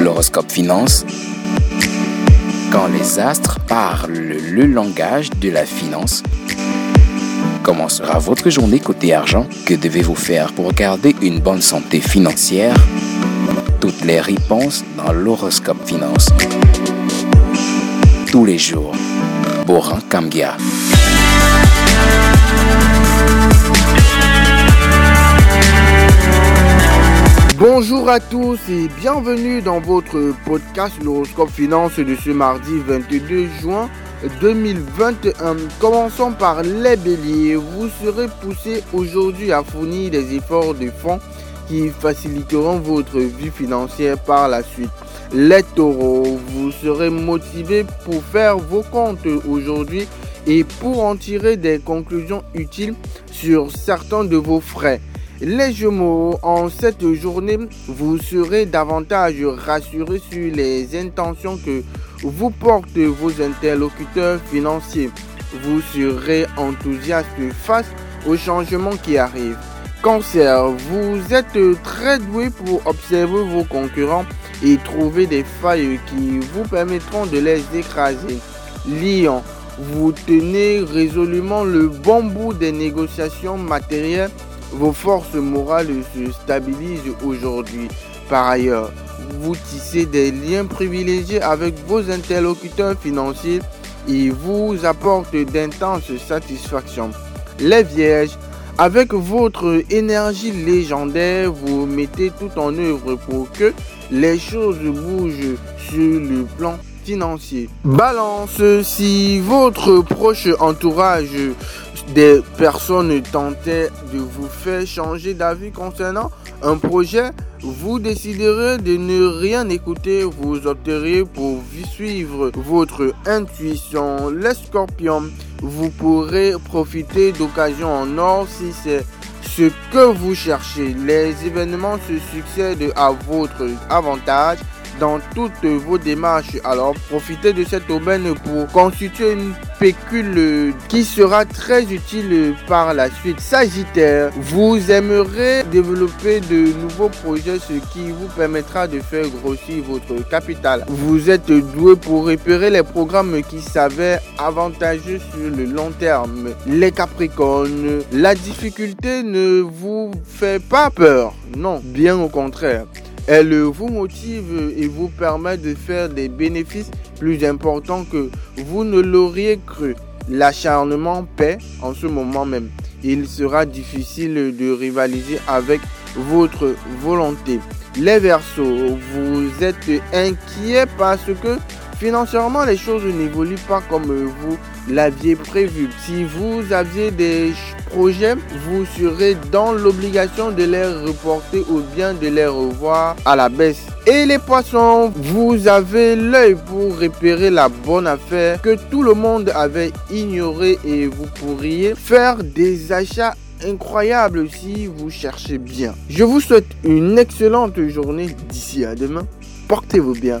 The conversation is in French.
L'horoscope finance. Quand les astres parlent le langage de la finance. Comment sera votre journée côté argent? Que devez-vous faire pour garder une bonne santé financière? Toutes les réponses dans l'horoscope finance. Tous les jours. Boran Kambia. Bonjour à tous et bienvenue dans votre podcast L'horoscope finance de ce mardi 22 juin 2021. Commençons par les béliers. Vous serez poussé aujourd'hui à fournir des efforts de fonds qui faciliteront votre vie financière par la suite. Les taureaux, vous serez motivé pour faire vos comptes aujourd'hui et pour en tirer des conclusions utiles sur certains de vos frais. Les Gémeaux, en cette journée, vous serez davantage rassurés sur les intentions que vous portent vos interlocuteurs financiers. Vous serez enthousiaste face aux changements qui arrivent. Cancer, vous êtes très doué pour observer vos concurrents et trouver des failles qui vous permettront de les écraser. Lion, vous tenez résolument le bon bout des négociations matérielles vos forces morales se stabilisent aujourd'hui. Par ailleurs, vous tissez des liens privilégiés avec vos interlocuteurs financiers et vous apportent d'intenses satisfactions. Les vierges, avec votre énergie légendaire, vous mettez tout en œuvre pour que les choses bougent sur le plan Balance, si votre proche entourage des personnes tentaient de vous faire changer d'avis concernant un projet, vous déciderez de ne rien écouter, vous opterez pour suivre votre intuition. Les scorpions, vous pourrez profiter d'occasions en or si c'est ce que vous cherchez. Les événements se succèdent à votre avantage dans toutes vos démarches. Alors profitez de cette aubaine pour constituer une pécule qui sera très utile par la suite. Sagittaire, vous aimerez développer de nouveaux projets, ce qui vous permettra de faire grossir votre capital. Vous êtes doué pour repérer les programmes qui s'avèrent avantageux sur le long terme. Les Capricornes, la difficulté ne vous fait pas peur. Non, bien au contraire. Elle vous motive et vous permet de faire des bénéfices plus importants que vous ne l'auriez cru. L'acharnement paie en ce moment même. Il sera difficile de rivaliser avec votre volonté. Les Verseaux, vous êtes inquiet parce que financièrement les choses n'évoluent pas comme vous l'aviez prévu. Si vous aviez des projets, vous serez dans l'obligation de les reporter ou bien de les revoir à la baisse. Et les poissons, vous avez l'œil pour repérer la bonne affaire que tout le monde avait ignoré et vous pourriez faire des achats incroyables si vous cherchez bien. Je vous souhaite une excellente journée d'ici à demain. Portez-vous bien.